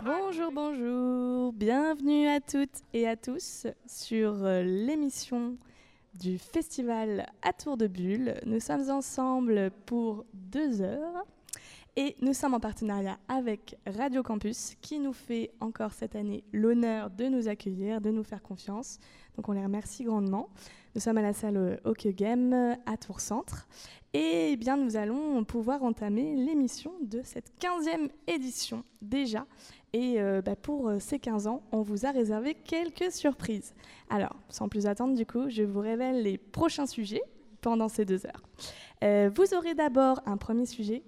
Bonjour, bonjour, bienvenue à toutes et à tous sur euh, l'émission du festival à Tour de Bulle. Nous sommes ensemble pour deux heures et nous sommes en partenariat avec Radio Campus qui nous fait encore cette année l'honneur de nous accueillir, de nous faire confiance. Donc on les remercie grandement. Nous sommes à la salle Hockey Game à Tour Centre et eh bien nous allons pouvoir entamer l'émission de cette 15e édition déjà. Et euh, bah, pour euh, ces 15 ans, on vous a réservé quelques surprises. Alors, sans plus attendre, du coup, je vous révèle les prochains sujets pendant ces deux heures. Euh, vous aurez d'abord un premier sujet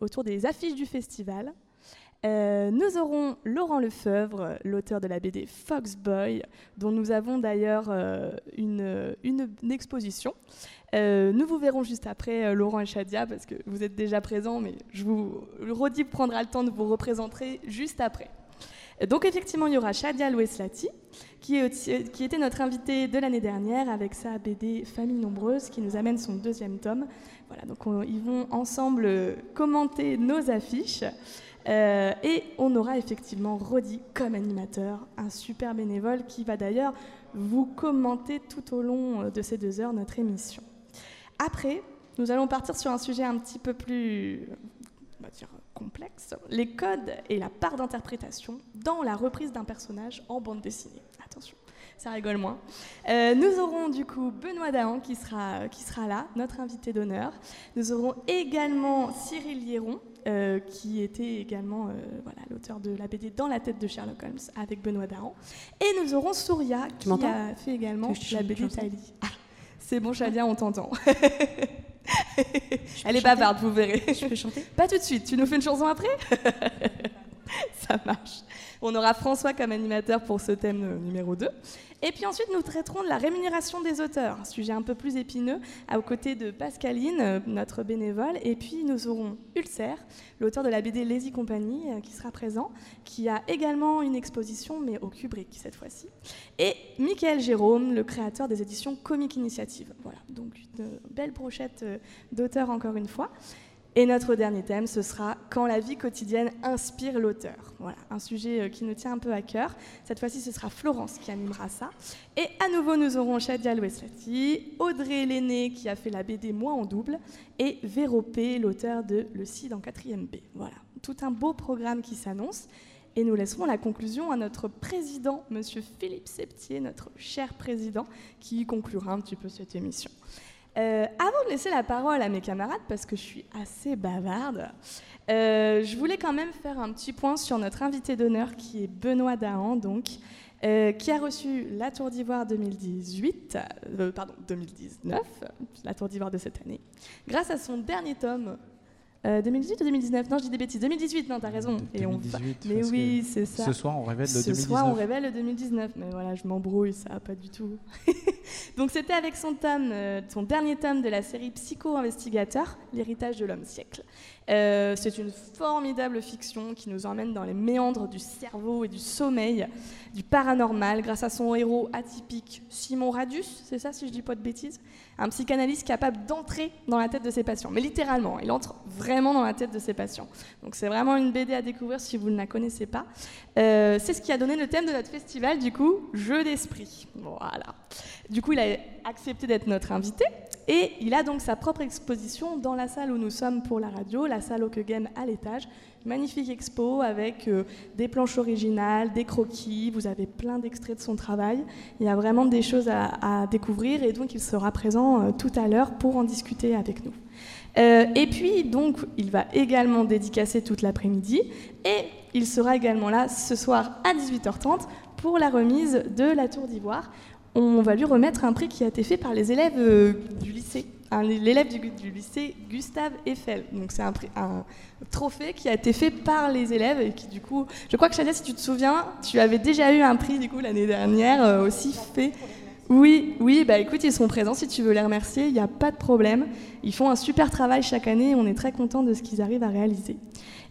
autour des affiches du festival. Nous aurons Laurent Lefebvre, l'auteur de la BD Foxboy, dont nous avons d'ailleurs une, une, exposition. Euh, nous vous verrons juste après, euh, Laurent et Shadia, parce que vous êtes déjà présents, mais je vous redis prendra le temps de vous représenter juste après. Donc effectivement, il y aura Shadia Loueslati, qui, qui était notre invitée de l'année dernière avec sa BD Famille nombreuse, qui nous amène son deuxième tome. Voilà, donc ils vont ensemble commenter nos affiches. Euh, et on aura effectivement Rodi comme animateur, un super bénévole qui va d'ailleurs vous commenter tout au long de ces deux heures notre émission. Après, nous allons partir sur un sujet un petit peu plus complexe, les codes et la part d'interprétation dans la reprise d'un personnage en bande dessinée. Attention, ça rigole moins. Euh, nous aurons du coup Benoît Dahan qui sera, qui sera là, notre invité d'honneur. Nous aurons également Cyril Hieron, euh, qui était également euh, voilà, l'auteur de la BD Dans la tête de Sherlock Holmes avec Benoît Dahan. Et nous aurons Souria, qui a fait également la BD Tali. C'est bon, Shadia, on t'entend. Elle est bavarde, vous verrez. Je peux chanter Pas tout de suite. Tu nous fais une chanson après Ça marche. On aura François comme animateur pour ce thème euh, numéro 2. Et puis ensuite, nous traiterons de la rémunération des auteurs, un sujet un peu plus épineux, aux côtés de Pascaline, euh, notre bénévole. Et puis nous aurons Ulcer, l'auteur de la BD Lazy Company, euh, qui sera présent, qui a également une exposition, mais au Kubrick cette fois-ci. Et Michael Jérôme, le créateur des éditions Comic Initiative. Voilà, donc une belle brochette d'auteurs encore une fois. Et notre dernier thème, ce sera Quand la vie quotidienne inspire l'auteur. Voilà, un sujet euh, qui nous tient un peu à cœur. Cette fois-ci, ce sera Florence qui animera ça. Et à nouveau, nous aurons Shadia Loueslati, Audrey Lenné qui a fait la BD Moi en double, et Véro l'auteur de Le CID en 4e B. Voilà, tout un beau programme qui s'annonce. Et nous laisserons la conclusion à notre président, Monsieur Philippe Septier, notre cher président, qui conclura un petit peu cette émission. Euh, avant de laisser la parole à mes camarades, parce que je suis assez bavarde, euh, je voulais quand même faire un petit point sur notre invité d'honneur qui est Benoît Dahan, donc, euh, qui a reçu la Tour d'Ivoire 2018, pardon, 2019, la Tour d'Ivoire de cette année, grâce à son dernier tome 2018 euh, ou 2019 Non, je dis des bêtises. 2018, non, t'as raison. 2018, Et on... Mais oui, c'est ça. Ce soir, on révèle le 2019. Ce soir, on révèle le 2019. Mais voilà, je m'embrouille, ça pas du tout. Donc, c'était avec son tome, euh, son dernier tome de la série Psycho-investigateur, l'héritage de l'homme siècle. Euh, c'est une formidable fiction qui nous emmène dans les méandres du cerveau et du sommeil, du paranormal, grâce à son héros atypique, Simon Radius, c'est ça si je dis pas de bêtises? Un psychanalyste capable d'entrer dans la tête de ses patients, mais littéralement, il entre vraiment dans la tête de ses patients. Donc c'est vraiment une BD à découvrir si vous ne la connaissez pas. Euh, c'est ce qui a donné le thème de notre festival, du coup, jeu d'esprit. Voilà. Du coup, il a accepté d'être notre invité et il a donc sa propre exposition dans la salle où nous sommes pour la radio, la salle Game à l'étage. Magnifique expo avec euh, des planches originales, des croquis, vous avez plein d'extraits de son travail. Il y a vraiment des choses à, découvrir et donc il sera présent euh, tout à l'heure pour en discuter avec nous. Euh, et puis, donc, il va également dédicacer toute l'après-midi et il sera également là ce soir à 18h30 pour la remise de la Tour d'Ivoire on va lui remettre un prix qui a été fait par les élèves euh, du lycée, l'élève du, lycée Gustave Eiffel. Donc c'est un, trophée qui a été fait par les élèves et qui du coup, je crois que Chadia, si tu te souviens, tu avais déjà eu un prix du coup l'année dernière euh, aussi fait. Oui, oui, bah écoute, ils sont présents si tu veux les remercier, il n'y a pas de problème. Ils font un super travail chaque année, on est très content de ce qu'ils arrivent à réaliser.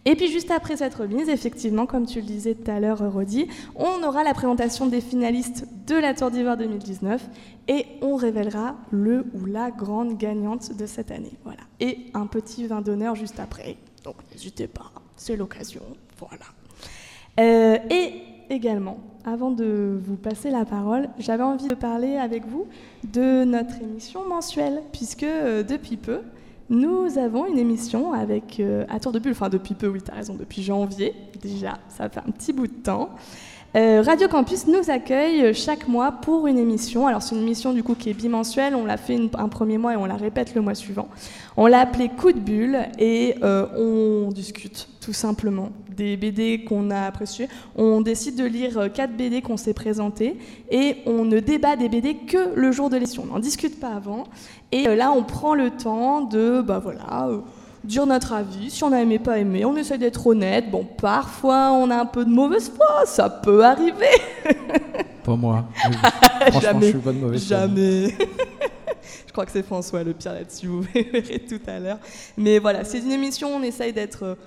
Et puis juste après cette remise, effectivement, comme tu le disais tout à l'heure, Rodi, on aura la présentation des finalistes de la Tour d'Ivoire 2019 et on révélera le ou la grande gagnante de cette année. Voilà. Et un petit vin d'honneur juste après. Donc n'hésitez pas, c'est l'occasion. Voilà. et également, avant de vous passer la parole, j'avais envie de parler avec vous de notre émission mensuelle, puisque depuis peu, nous avons une émission avec à tour de bulle, enfin depuis peu, oui, tu as raison, depuis janvier déjà, ça fait un petit bout de temps. Euh, Radio Campus nous accueille chaque mois pour une émission. Alors c'est une émission du coup qui est bimensuelle. On l'a fait un premier mois et on la répète le mois suivant. On l'a appelée Coup de bulle et euh, on discute tout simplement des BD qu'on a appréciés. On décide de lire euh, quatre BD qu'on s'est présentés et on ne débat des BD que le jour de l'émission. On n'en discute pas avant. Et là on prend le temps de bah voilà dire notre avis. Si on a aimé, pas aimé, on essaie d'être honnête. Bon, parfois, on a un peu de mauvaise foi, ça peut arriver. Pas moi. Franchement, jamais, je suis pas de mauvaise Jamais. je crois que c'est François le pire là-dessus, vous verrez tout à l'heure. Mais voilà, c'est une émission, on essaye d'être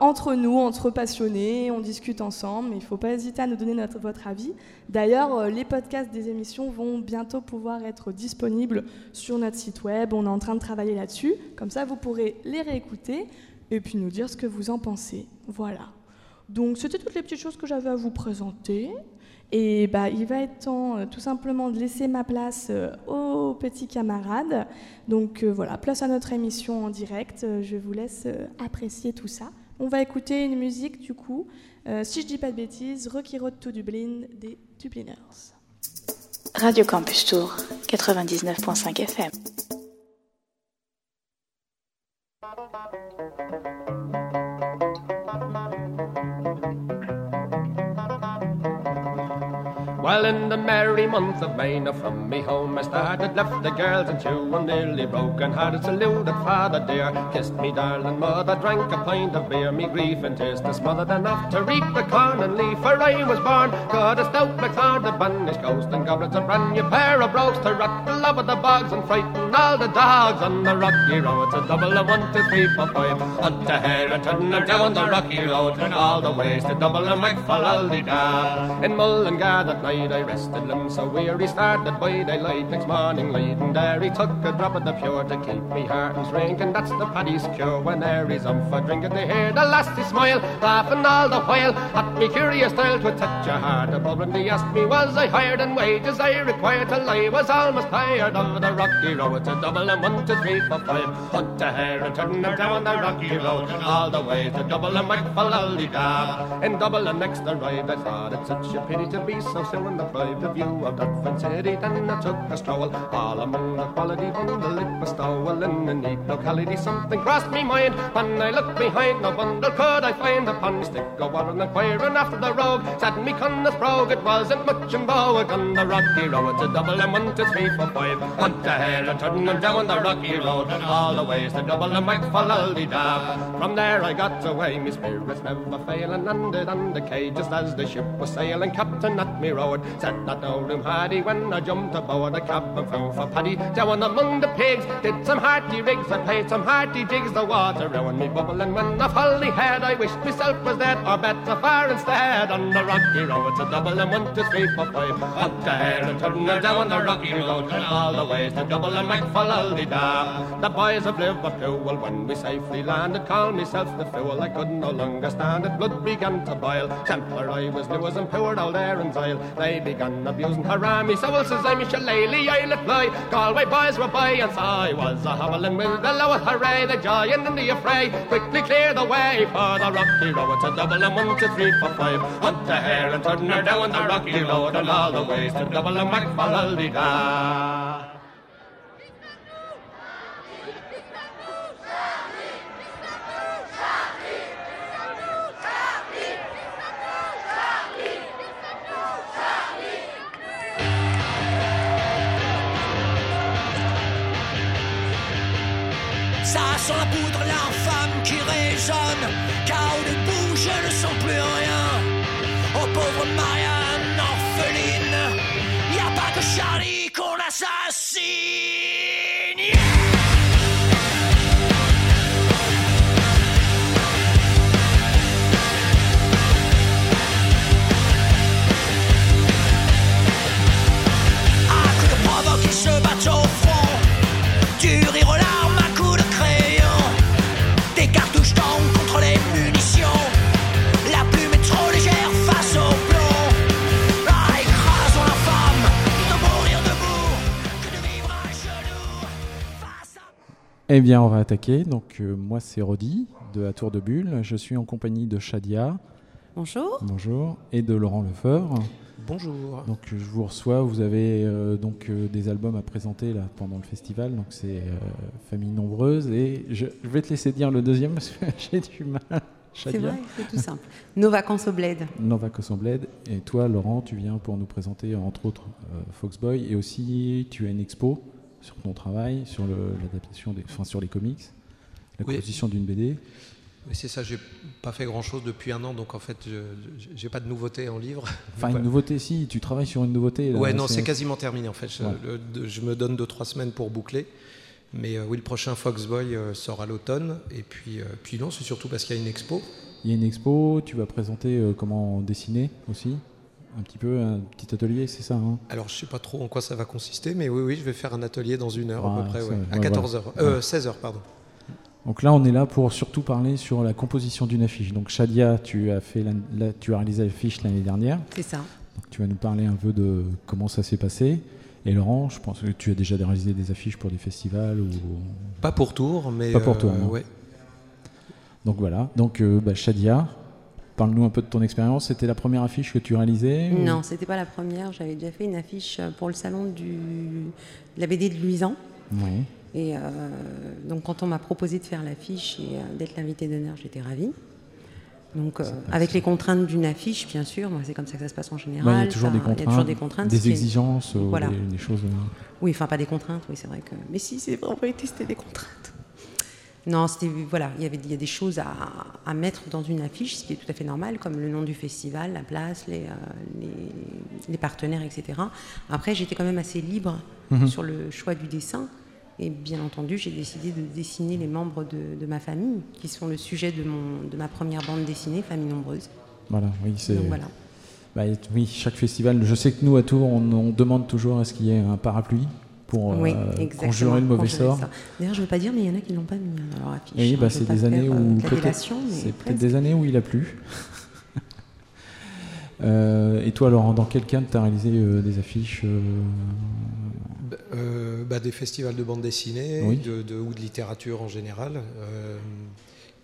entre nous, entre passionnés, on discute ensemble, il ne faut pas hésiter à nous donner votre avis. D'ailleurs, euh, les podcasts des émissions vont bientôt pouvoir être disponibles sur notre site web, on est en train de travailler là-dessus, comme ça vous pourrez les réécouter et puis nous dire ce que vous en pensez. Voilà. Donc c'était toutes les petites choses que j'avais à vous présenter. Et bah, il va être temps euh, tout simplement de laisser ma place euh, aux petits camarades. Donc euh, voilà, place à notre émission en direct. je vous laisse apprécier tout ça. On va écouter une musique du coup, si je dis pas de bêtises, Rocky Road to Dublin des Dubliners. Radio Campus Tour, 99.5 FM. Well, in the merry month of May, now from me home I started, left the girls and two, and nearly broken hearted, saluted father dear, kissed me darling mother, drank a pint of beer, me grief and tears to smothered enough to reap the corn and leaf, for I was born, got a stout McLeod, the banished ghost, and goblets, a brand new pair of brogues to rock the love of the bogs and frighten all the dogs on the rocky road. It's a double of one, two, three, four, five, up to Herriton and down the rocky road, and all the ways to double and McFallaldy In Mullingar that night I rested limbs so weary, started by daylight next morning late, and there he took a drop of the pure to keep me heart and drink, and that's the paddy's cure when there is um for drinking. They hear the lassie smile, laughing all the while. At me curious style to touch a heart above, and he asked me was I hired? And wages I required till I was almost tired of the rocky road. To double and one, two, three, four, five, hunt a hare and turn them down the rocky road, all the way to double and McFallaldy In double and next arrived, I thought it such a pity to be so soon in the private view of Dudford City. Then I took a stroll all among the quality bundle. It was stowel in a neat locality. Something crossed me mind when I looked behind. No bundle could I find upon me stick. Go on inquiring after the rogue. Said me cunna's brogue. It wasn't much in bow. On the rocky road. It's a double and one, two, three, four, five. Hunt the hare and turn them down the rocky road. And all the ways to double and might follow the dab. From there I got away. Me spirits never failing. Landed on the quay just as the ship was sailing. Captain at me road Said not no room hardy when I jumped aboard a cab and flew for Paddy. Down among the pigs, did some hearty rigs, I played some hearty jigs, the water round me bubbling when I fully had. I wished myself was dead or better far instead. On the rocky road, a double and one, two, three, four, five. Up the hair and turn down the rocky road, and all the ways to double and make for da. The boys of Liverpool, when we safely landed, called myself the fool. I could no longer stand it, blood began to boil. Temper I was Lewis and poured all there in Zyle. They begun abusing Harami. So says I'm Shillelagh, I'll fly. Galway boys were by, and so I was a hobbling with the lower hooray, the giant in the affray. Quickly clear the way for the rocky road. A double and one, two, three, four, five. Hunt the hare and turn her down the rocky road, and all the ways to double and da. Sans la poudre, l'infâme qui résonne. Chaos debout, je ne sens plus rien. Oh pauvre Marianne, orpheline, y a pas que Charlie qu'on assassine. Eh bien, on va attaquer. Donc, euh, moi, c'est Rodi de La Tour de Bulle. Je suis en compagnie de Shadia. Bonjour. Bonjour. Et de Laurent Lefeur. Bonjour. Donc, je vous reçois. Vous avez euh, donc euh, des albums à présenter là pendant le festival. Donc, c'est euh, Famille Nombreuse. Et je, je vais te laisser dire le deuxième parce que j'ai du mal. C'est vrai, c'est tout simple. Nos vacances au bled. Nova Bled. Et toi, Laurent, tu viens pour nous présenter, entre autres, euh, Foxboy. Et aussi, tu as une expo sur ton travail, sur le- l'adaptation, des, enfin, sur les comics, la Oui. composition d'une BD. Oui, c'est ça, j'ai pas fait grand chose depuis un an, donc en fait, j'ai pas de nouveauté en livre. Enfin, une nouveauté, si, tu travailles sur une nouveauté. là, Ouais, non, c'est quasiment terminé en fait. Je, Ouais. le- de- je me donne 2-3 semaines pour boucler. Mais euh, oui, le prochain Foxboy euh, sort à l'automne. Et puis, euh, puis non, c'est surtout parce qu'il y a une expo. Il y a une expo, tu vas présenter euh, comment dessiner aussi. Un petit peu, un petit atelier, c'est ça hein Alors, je sais pas trop en quoi ça va consister, mais oui, oui, je vais faire un atelier dans une heure à peu près, ça, ouais. à ouais, 14h. voilà. Euh, Ouais. 16h, pardon. Donc là, on est là pour surtout parler sur la composition d'une affiche. Donc Shadia, tu as, fait la- la- tu as réalisé l'affiche l'année dernière. C'est ça. Donc, tu vas nous parler un peu de comment ça s'est passé. Et Laurent, je pense que tu as déjà réalisé des affiches pour des festivals ou Pas pour Tours, mais. Pas pour Tours, euh, non. ouais. donc voilà. Donc euh, bah, Shadia, parle-nous un peu de ton expérience. C'était la première affiche que tu réalisais ou- Non, c'était pas la première. J'avais déjà fait une affiche pour le salon du, de la BD de Luisan. Oui. Et euh, donc, quand on m'a proposé de faire l'affiche et euh, d'être l'invité d'honneur, j'étais ravie. Donc, euh, avec les contraintes d'une affiche, bien sûr, moi, c'est comme ça que ça se passe en général. Ouais, il y a toujours des contraintes, toujours des contraintes. exigences, Voilà. des, des choses. Oui, enfin pas des contraintes, oui, c'est vrai que. Mais si, c'est en réalité, c'était des contraintes. Non, c'était voilà, il y avait il y a des choses à, à mettre dans une affiche, ce qui est tout à fait normal, comme le nom du festival, la place, les, euh, les, les partenaires, etc. Après, j'étais quand même assez libre Mhm. sur le choix du dessin. Et bien entendu, j'ai décidé de dessiner les membres de, de ma famille, qui sont le sujet de, mon, de ma première bande dessinée, Famille Nombreuse. Voilà, oui, c'est. Voilà. Bah, oui, chaque festival. Je sais que nous à Tours, on, on demande toujours à ce qu'il y ait un parapluie pour euh, oui, conjurer le mauvais conjurer sort. D'ailleurs, je ne veux pas dire, mais il y en a qui ne l'ont pas mis hein, dans leur affiche. Et hein. bah, c'est des années euh, où peut-être c'est des années où il a plu. Euh, et toi, Laurent, dans quel cadre tu as réalisé euh, des affiches euh, Bah, euh, bah, des festivals de bande dessinée Oui. de, de- ou de littérature en général.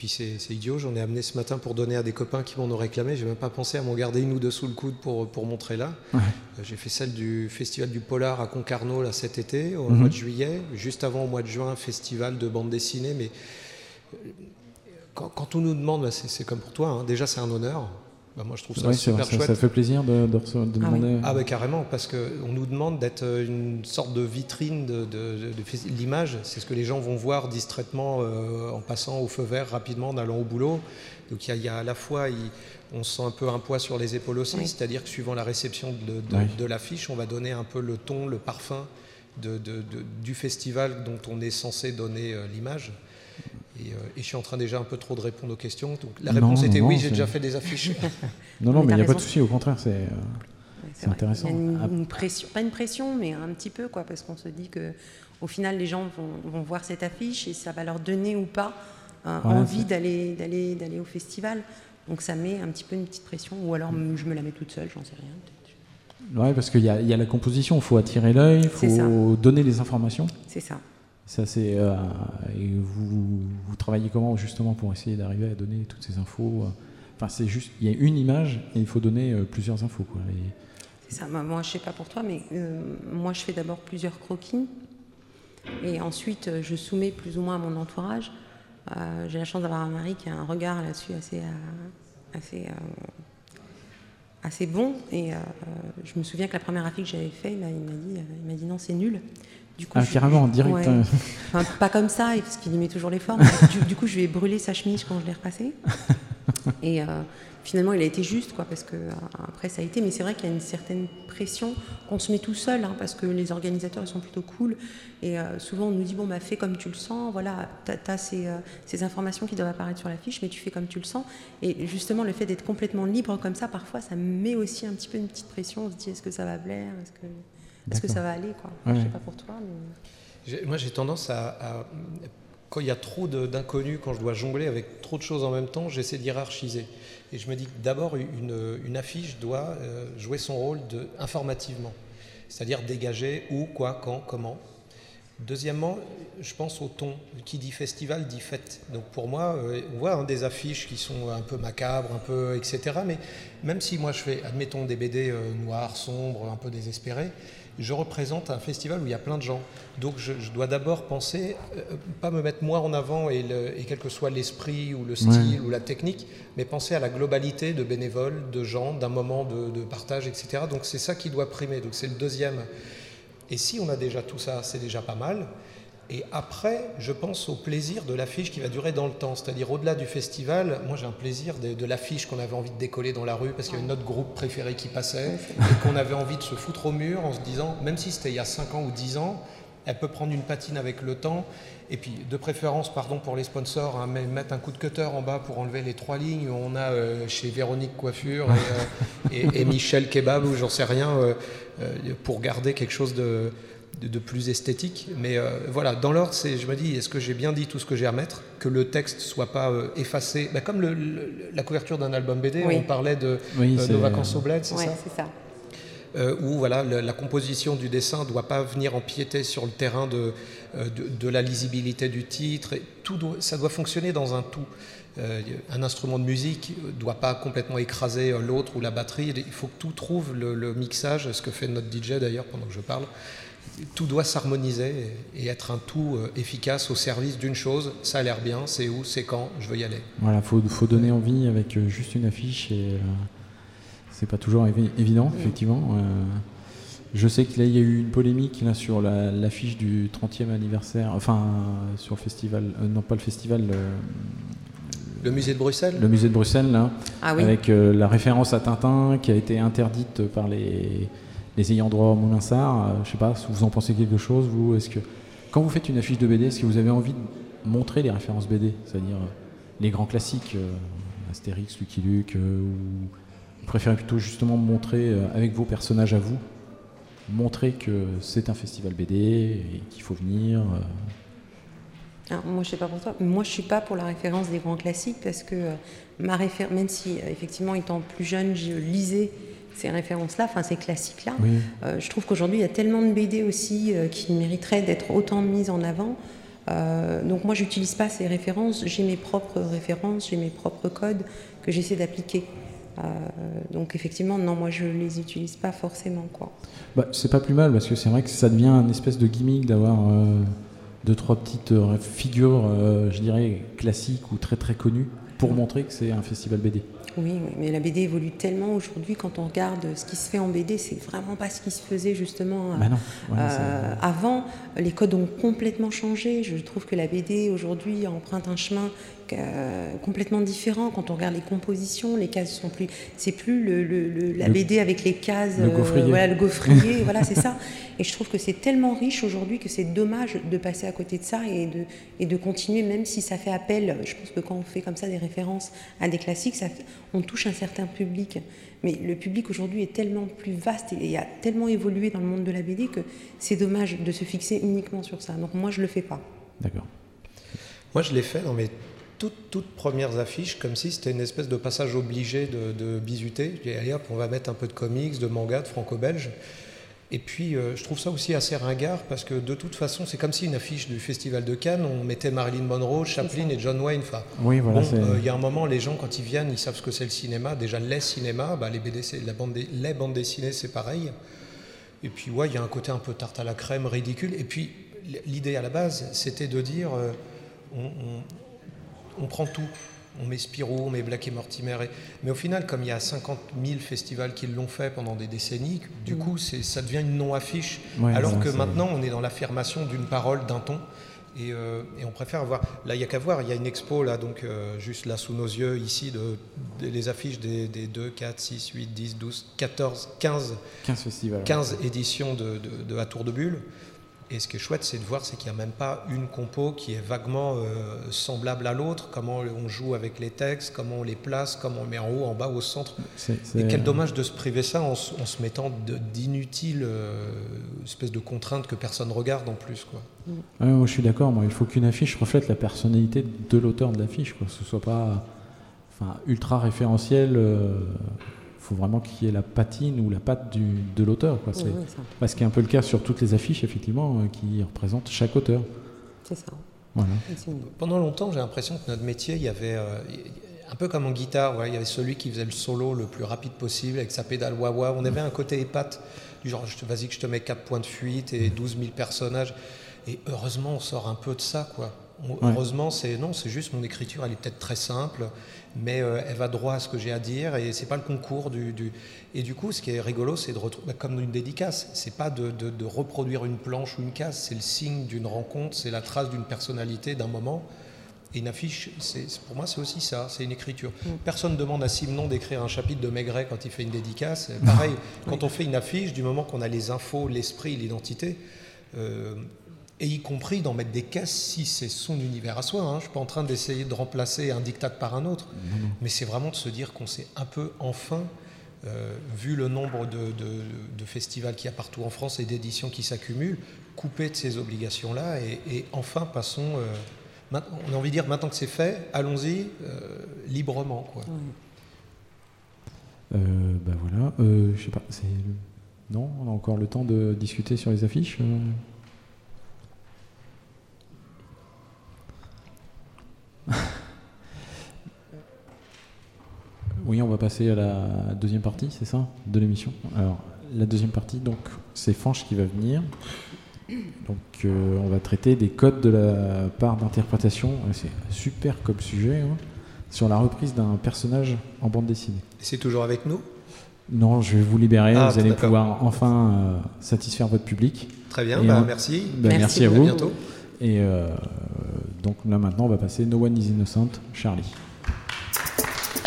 Puis c'est idiot, j'en ai amené ce matin pour donner à des copains qui m'en ont réclamé. J'ai même pas pensé à m'en garder une ou deux sous le coude pour, pour montrer là. Ouais. Euh, J'ai fait celle du Festival du Polar à Concarneau là, cet été, au Mhm. mois de juillet. Juste avant, au mois de juin, festival de bande dessinée. Mais euh, quand, quand on nous demande, bah, c'est c'est comme pour toi, hein, déjà c'est un honneur. Bah, moi je trouve ça ouais, c'est super vrai, chouette. ça fait plaisir de, de recevoir- de Ah oui. demander. Ah bah carrément, parce qu'on nous demande d'être une sorte de vitrine de, de- de- de fes- l'image. C'est ce que les gens vont voir distraitement euh, en passant au feu vert rapidement, en allant au boulot. Donc il y, a- il y a à la fois, on sent un peu un poids sur les épaules aussi, Oui. c'est-à-dire que suivant la réception de, de- Oui. de l'affiche, on va donner un peu le ton, le parfum de- de- de- du festival dont on est censé donner euh, l'image. Et, euh, et je suis en train déjà un peu trop de répondre aux questions. Donc la réponse non, était non, oui, j'ai déjà fait des affiches. Non, non, Mais mais il n'y a pas de souci, au contraire, c'est. euh, Ouais, intéressant. Il y a une, une pression, pas une pression, mais un petit peu, quoi, parce qu'on se dit que au final, les gens vont, vont voir cette affiche et ça va leur donner ou pas euh, Ouais, envie d'aller, d'aller, d'aller au festival. Donc ça met un petit peu une petite pression, ou alors m- je me la mets toute seule, j'en sais rien. Ouais, parce qu'il y, a- il y a la composition, il faut attirer l'œil, il faut donner les informations. C'est ça. Ça, c'est. euh, et vous, vous travaillez comment justement pour essayer d'arriver à donner toutes ces infos euh, Enfin, c'est juste. Il y a une image et il faut donner euh, plusieurs infos. Quoi. C'est ça. Moi, je sais pas pour toi, mais moi, je fais d'abord plusieurs croquis. Et ensuite, je soumets plus ou moins à mon entourage. J'ai la chance d'avoir un mari qui a un regard là-dessus assez, assez, assez bon. Et je me souviens que la première affiche que j'avais faite, il m'a dit, il m'a dit non, c'est nul. Du coup, Ah, je- carrément, direct. Ouais. euh, Enfin, pas comme ça, parce qu'il y met toujours les formes. du, du coup, je lui ai brûlé sa chemise quand je l'ai repassée. Et euh, finalement, il a été juste, quoi, parce que euh, après, ça a été. Mais c'est vrai qu'il y a une certaine pression qu'on se met tout seul, hein, parce que les organisateurs, ils sont plutôt cool. Et euh, souvent, on nous dit, bon, bah, fais comme tu le sens. Voilà, tu as, ces, ces informations qui doivent apparaître sur la fiche, mais tu fais comme tu le sens. Et justement, le fait d'être complètement libre comme ça, parfois, ça met aussi un petit peu une petite pression. On se dit, est-ce que ça va plaire? Est-ce que, est-ce que ça va aller quoi? Ouais. Je sais pas pour toi, mais... Moi, j'ai tendance à, à- quand il y a trop d'inconnus, quand je dois jongler avec trop de choses en même temps, j'essaie de hiérarchiser. Et je me dis que d'abord, une, une affiche doit euh, jouer son rôle de, informativement, c'est-à-dire dégager où, quoi, quand, comment. Deuxièmement, je pense au ton. Qui dit festival dit fête. Donc pour moi, euh, on voit hein, des affiches qui sont un peu macabres, un peu etc. Mais même si moi je fais, admettons, des BD euh, noirs, sombres, un peu désespérés, je représente un festival où il y a plein de gens. Donc je, dois d'abord penser, euh, pas me mettre moi en avant et, quel que soit l'esprit ou le style ou la technique, mais penser à la globalité de bénévoles, de gens, d'un moment de, de, partage, etc. Donc c'est ça qui doit primer. Donc c'est le deuxième. Et si on a déjà tout ça, c'est déjà pas mal. Et après, je pense au plaisir de l'affiche qui va durer dans le temps. C'est-à-dire, au-delà du festival, moi j'ai un plaisir de, l'affiche qu'on avait envie de décoller dans la rue parce qu'il y avait notre groupe préféré qui passait et qu'on avait envie de se foutre au mur en se disant, même si c'était il y a 5 ans ou 10 ans, elle peut prendre une patine avec le temps. Et puis, de préférence, pardon pour les sponsors, hein, mettre un coup de cutter en bas pour enlever les trois lignes. On a euh, chez Véronique Coiffure et, euh, Michel Kebab, ou j'en sais rien, euh, pour garder quelque chose de, de, plus esthétique. Mais euh, voilà, dans l'ordre, je me dis, est-ce que j'ai bien dit tout ce que j'ai à mettre? Que le texte soit pas euh, effacé bah, Comme la couverture d'un album BD, on parlait de euh, nos vacances au bled, c'est ça? c'est ça. où voilà, la, composition du dessin ne doit pas venir empiéter sur le terrain de, de, la lisibilité du titre. Tout ça doit fonctionner dans un tout. un instrument de musique ne doit pas complètement écraser l'autre ou la batterie. Il faut que tout trouve le, mixage, ce que fait notre DJ d'ailleurs pendant que je parle, tout doit s'harmoniser et être un tout euh, efficace au service d'une chose. Ça a l'air bien, c'est où, c'est quand, je veux y aller. Voilà, il faut, donner envie avec euh, juste une affiche et euh, c'est pas toujours évident, effectivement. je sais qu'il y a eu une polémique là, sur l'affiche du 30e anniversaire, enfin sur le festival, non pas le festival. le musée de Bruxelles Le musée de Bruxelles, là, ah avec la référence à Tintin qui a été interdite par les, les ayants droit au Moulinsart, euh, je sais pas, si vous en pensez quelque chose, vous, est-ce que quand vous faites une affiche de BD, est-ce que vous avez envie de montrer les références BD, c'est-à-dire euh, les grands classiques, euh, Astérix, Lucky Luke, ou vous préférez plutôt justement montrer avec vos personnages à vous, montrer que c'est un festival BD et qu'il faut venir moi, je sais pas pour toi. Moi, je suis pas pour la référence des grands classiques parce que ma référence, même si effectivement étant plus jeune, je lisais ces références-là, enfin ces classiques-là. Euh, je trouve qu'aujourd'hui, il y a tellement de BD aussi euh, qui mériteraient d'être autant mises en avant. Euh, donc moi, j'utilise pas ces références. J'ai mes propres références, j'ai mes propres codes que j'essaie d'appliquer. Donc effectivement, non, moi, je les utilise pas forcément. Quoi. Bah, c'est pas plus mal parce que c'est vrai que ça devient une espèce de gimmick d'avoir deux, trois petites figures, je dirais, classiques ou très très connues pour montrer que c'est un festival BD. Oui, mais la BD évolue tellement aujourd'hui. Quand on regarde ce qui se fait en BD, c'est vraiment pas ce qui se faisait justement bah euh, avant. Les codes ont complètement changé. Je trouve que la BD aujourd'hui emprunte un chemin euh, complètement différent. Quand on regarde les compositions, les cases sont plus. C'est plus le, la BD avec les cases. Le gaufrier. Euh, voilà, le gaufrier. voilà, c'est ça. Et je trouve que c'est tellement riche aujourd'hui que c'est dommage de passer à côté de ça et de, et de continuer, même si ça fait appel. Je pense que quand on fait comme ça des références à des classiques, ça, on touche un certain public. Mais le public aujourd'hui est tellement plus vaste et a tellement évolué dans le monde de la BD que c'est dommage de se fixer uniquement sur ça. Donc moi, je le fais pas. D'accord. Moi, je l'ai fait dans mes toutes, premières affiches, comme si c'était une espèce de passage obligé de, de bisuter. allez hop, on va mettre un peu de comics, de manga, de franco-belge. Et puis, euh, je trouve ça aussi assez ringard parce que de toute façon, c'est comme si une affiche du Festival de Cannes, on mettait Marilyn Monroe, Chaplin et John Wayne. Enfin, oui, voilà. Euh, il y a un moment, les gens, quand ils viennent, ils savent ce que c'est le cinéma. Déjà, les cinémas, bah, les, BD, la bande les bandes dessinées, c'est pareil. Et puis, ouais, il y a un côté un peu tarte à la crème, ridicule. Et puis, l'idée à la base, c'était de dire euh, on, on prend tout. On met Spirou, on met Black et Mortimer. Mais au final, comme il y a 50 000 festivals qui l'ont fait pendant des décennies, du mm. coup, ça devient une non-affiche. alors que maintenant, on est dans l'affirmation d'une parole, d'un ton. Euh, et, on préfère avoir. Là, il n'y a qu'à voir, il y a une expo, là, donc euh, juste là sous nos yeux, ici, de, les affiches des, 2, 4, 6, 8, 10, 12, 14, 15, 15 festivals. 15 éditions de, de, À Tour de Bulle. Et ce qui est chouette, c'est de voir, c'est qu'il n'y a même pas une compo qui est vaguement euh, semblable à l'autre, comment on joue avec les textes, comment on les place, comment on met en haut, en bas, au centre. Et quel dommage de se priver ça en, se mettant d'inutiles euh, espèces de contraintes que personne regarde en plus. Quoi. moi, je suis d'accord, moi, il faut qu'une affiche reflète la personnalité de l'auteur de l'affiche, que ce soit pas enfin, ultra référentiel. Euh, faut vraiment qu'il y ait la patine ou la patte du, de l'auteur. Quoi. C'est, ce qui est un peu le cas sur toutes les affiches, effectivement, euh, qui représentent chaque auteur. C'est ça. Pendant longtemps, j'ai l'impression que notre métier, il y avait, euh, un peu comme en guitare, il y avait celui qui faisait le solo le plus rapide possible avec sa pédale wah-wah. On avait un côté épate, du genre, vas-y que je te mets 4 points de fuite et 12 000 personnages. Et heureusement, on sort un peu de ça, quoi. Heureusement, c'est non, c'est juste mon écriture, elle est peut-être très simple, mais euh, elle va droit à ce que j'ai à dire et c'est pas le concours du, du, Et du coup, ce qui est rigolo, c'est de retrouver, bah, comme une dédicace, c'est pas de, de, reproduire une planche ou une case, c'est le signe d'une rencontre, c'est la trace d'une personnalité, d'un moment. Et une affiche, c'est, pour moi, c'est aussi ça, c'est une écriture. Mm. Personne ne demande à Simon d'écrire un chapitre de Maigret quand il fait une dédicace. Pareil, quand on fait une affiche, du moment qu'on a les infos, l'esprit, l'identité, euh, et y compris d'en mettre des caisses si c'est son univers à soi. Hein. Je ne suis pas en train d'essayer de remplacer un diktat par un autre, mais c'est vraiment de se dire qu'on s'est un peu enfin, euh, vu le nombre de, festivals qu'il y a partout en France et d'éditions qui s'accumulent, couper de ces obligations-là et, enfin passons. Euh, on a envie de dire maintenant que c'est fait, allons-y euh, librement. Quoi. ben voilà, je sais pas, non, on a encore le temps de discuter sur les affiches. Oui, on va passer à la deuxième partie, c'est ça, de l'émission. Alors, la deuxième partie, donc, c'est Fanche qui va venir. Donc, euh, on va traiter des codes de la part d'interprétation. C'est super comme sujet. Hein, sur la reprise d'un personnage en bande dessinée. C'est toujours avec nous? Non, je vais vous libérer. Ah, vous allez pouvoir enfin euh, satisfaire votre public. Très bien, bah, merci. Bah, merci. à vous. À bientôt. Et euh, donc là maintenant, on va passer No One is Innocent, Charlie.